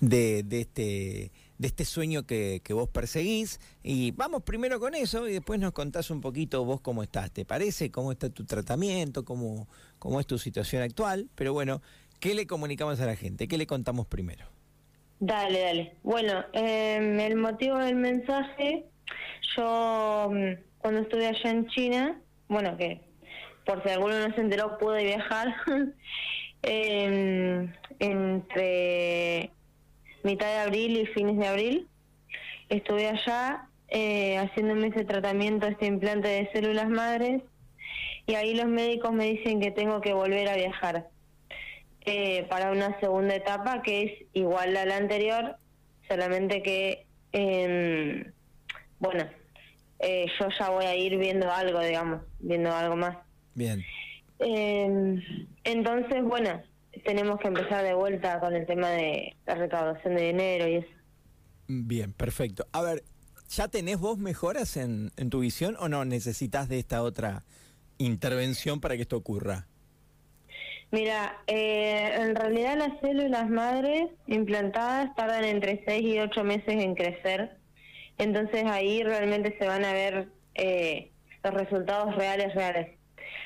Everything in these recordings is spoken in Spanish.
de, de este de este sueño que, vos perseguís. Y vamos primero con eso y después nos contás un poquito vos cómo estás. ¿Te parece? ¿Cómo está tu tratamiento? ¿Cómo, cómo es tu situación actual? Pero bueno, ¿qué le comunicamos a la gente? ¿Qué le contamos primero? Dale, dale. Bueno, eh, el motivo del mensaje, yo mm, cuando estuve allá en China, bueno, que por si alguno no se enteró, pude viajar. eh, entre mitad de abril y fines de abril. Estuve allá eh, haciéndome ese tratamiento, este implante de células madres, y ahí los médicos me dicen que tengo que volver a viajar eh, para una segunda etapa que es igual a la anterior, solamente que, eh, bueno, yo ya voy a ir viendo algo, digamos, viendo algo más. Bien. Eh, entonces, bueno, tenemos que empezar de vuelta con el tema de la recaudación de dinero y eso. Bien, perfecto. A ver, ¿ya tenés vos mejoras en, en tu visión o no necesitas de esta otra intervención para que esto ocurra? Mira, eh, en realidad las células madres implantadas tardan entre 6 y 8 meses en crecer, entonces ahí realmente se van a ver eh, los resultados reales, reales.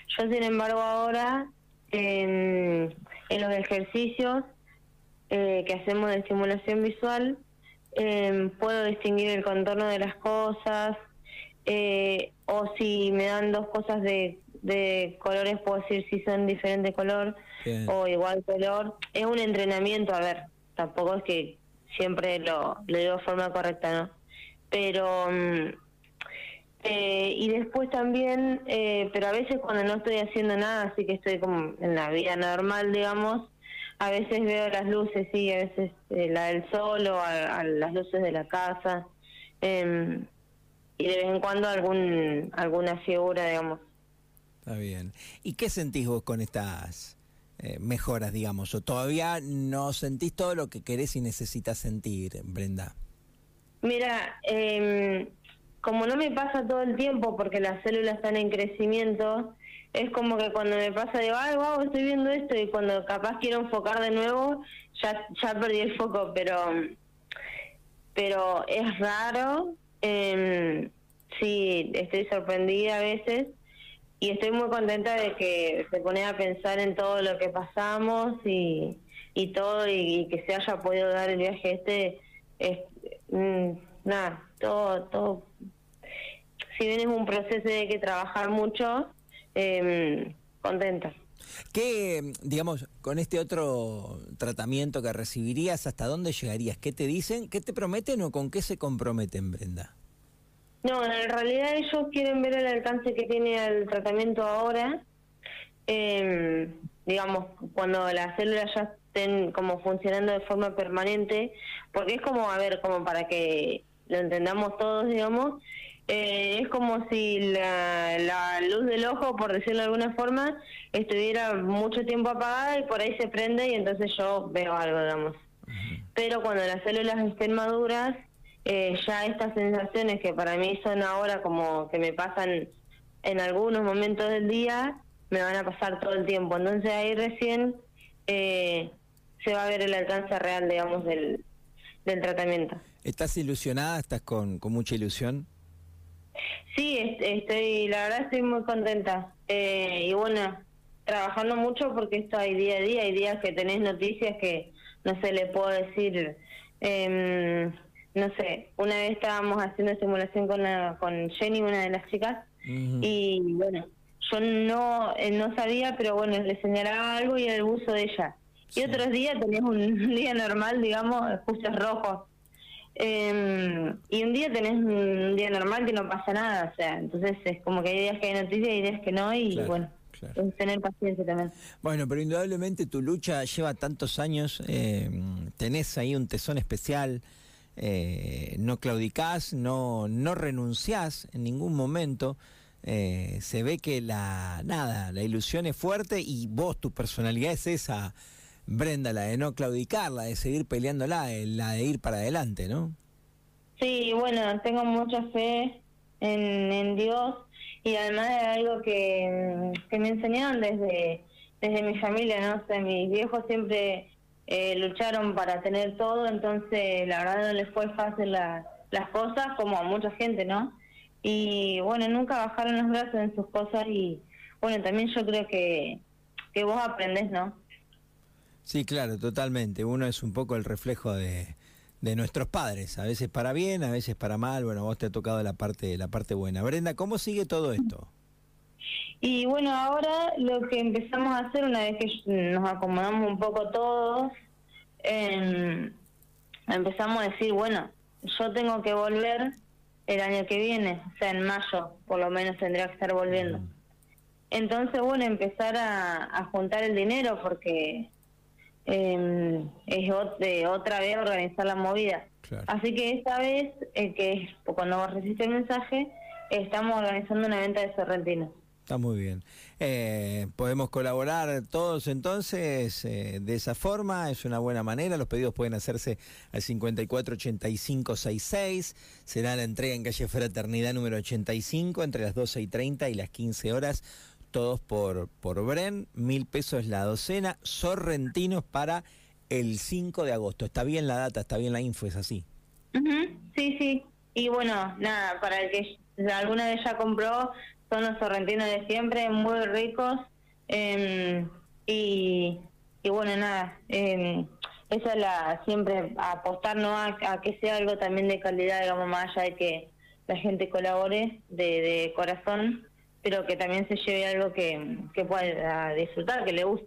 Yo, sin embargo, ahora en, en los ejercicios eh, que hacemos de estimulación visual, eh, puedo distinguir el contorno de las cosas, eh, o si me dan dos cosas de, de colores, puedo decir si son diferente color Bien. o igual color. Es un entrenamiento, a ver, tampoco es que siempre lo, lo digo de forma correcta, ¿no? Pero... mm, eh, y después también, eh, pero a veces cuando no estoy haciendo nada, así que estoy como en la vida normal, digamos, a veces veo las luces, sí, a veces eh, la del sol o a, a las luces de la casa, eh, y de vez en cuando algún alguna figura, digamos. Está bien. ¿Y qué sentís vos con estas eh, mejoras, digamos? ¿O todavía no sentís todo lo que querés y necesitas sentir, Brenda? Mira, eh, como no me pasa todo el tiempo porque las células están en crecimiento, es como que cuando me pasa digo, ay, wow, estoy viendo esto y cuando capaz quiero enfocar de nuevo, ya, ya perdí el foco, pero, pero es raro. Eh, sí, estoy sorprendida a veces y estoy muy contenta de que se pone a pensar en todo lo que pasamos y, y todo y, y que se haya podido dar el viaje este. Es, mm, nada, todo, todo. Si bien es un proceso de que trabajar mucho, eh, contenta. ¿Qué, digamos, con este otro tratamiento que recibirías, hasta dónde llegarías? ¿Qué te dicen? ¿Qué te prometen o con qué se comprometen, Brenda? No, en realidad ellos quieren ver el alcance que tiene el tratamiento ahora. Eh, digamos, cuando las células ya estén como funcionando de forma permanente, porque es como, a ver, como para que lo entendamos todos, digamos, eh, es como si la, la luz del ojo, por decirlo de alguna forma, estuviera mucho tiempo apagada y por ahí se prende y entonces yo veo algo, digamos. Pero cuando las células estén maduras, eh, ya estas sensaciones que para mí son ahora como que me pasan en algunos momentos del día, me van a pasar todo el tiempo. Entonces ahí recién eh, se va a ver el alcance real, digamos, del, del tratamiento. ¿Estás ilusionada? ¿Estás con, con mucha ilusión? Sí, est- estoy, la verdad estoy muy contenta. Eh, y bueno, trabajando mucho porque esto hay día a día, hay días que tenés noticias que no sé, le puedo decir, em, no sé, una vez estábamos haciendo simulación con, la, con Jenny, una de las chicas, y bueno, yo no eh, no sabía, pero bueno, le señalaba algo y era el buzo de ella. Y otros días tenés un día normal, digamos, justo rojos. Eh, y un día tenés un día normal que no pasa nada, o sea, entonces es como que hay días que hay noticias y hay días que no, y Claro, bueno, claro. es tener paciencia también. Bueno, pero indudablemente tu lucha lleva tantos años, eh, tenés ahí un tesón especial, eh, no claudicás, no, no renunciás en ningún momento. eh, se ve que la nada, la ilusión es fuerte y vos, tu personalidad es esa, Brenda, la de no claudicar, la de seguir peleándola, eh, la de ir para adelante, ¿no? Sí, bueno, tengo mucha fe en, en Dios y además de algo que, que me enseñaron desde, desde mi familia, ¿no? O sea, mis viejos siempre eh, lucharon para tener todo, entonces la verdad no les fue fácil las cosas, como a mucha gente, ¿no? Y bueno, nunca bajaron los brazos en sus cosas y bueno, también yo creo que, que vos aprendés, ¿no? Sí, claro, totalmente. Uno es un poco el reflejo de, de nuestros padres, a veces para bien, a veces para mal. Bueno, vos te ha tocado la parte, la parte buena. Brenda, ¿cómo sigue todo esto? Y bueno, ahora lo que empezamos a hacer una vez que nos acomodamos un poco todos, em, empezamos a decir, bueno, yo tengo que volver el año que viene, o sea, en mayo por lo menos tendría que estar volviendo. Mm. Entonces, bueno, empezar a juntar el dinero porque eh, es otra vez organizar la movida. Así que esta vez, eh, que cuando recibiste el mensaje, estamos organizando una venta de sorrentinos. Está muy bien. Eh, podemos colaborar todos entonces eh, de esa forma, es una buena manera. Los pedidos pueden hacerse al 548566. Será la entrega en calle Fraternidad número 85 entre las 12 y 30 y las 15 horas todos por, por Bren, mil pesos la docena, sorrentinos para el 5 de agosto. Está bien la data, está bien la info, es así. Sí, sí. Y bueno, nada, para el que alguna vez ya compró, son los sorrentinos de siempre, muy ricos. Em, y, y bueno, nada, eh, esa es la, siempre apostar ¿no? a, a, que sea algo también de calidad, digamos, más allá de que la gente colabore de, de corazón pero que también se lleve algo que, que pueda disfrutar, que le guste.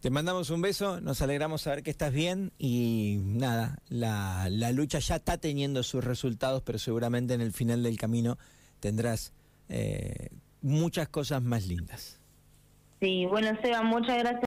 Te mandamos un beso, nos alegramos saber que estás bien y nada, la, la lucha ya está teniendo sus resultados, pero seguramente en el final del camino tendrás eh, muchas cosas más lindas. Sí, bueno, Seba, muchas gracias.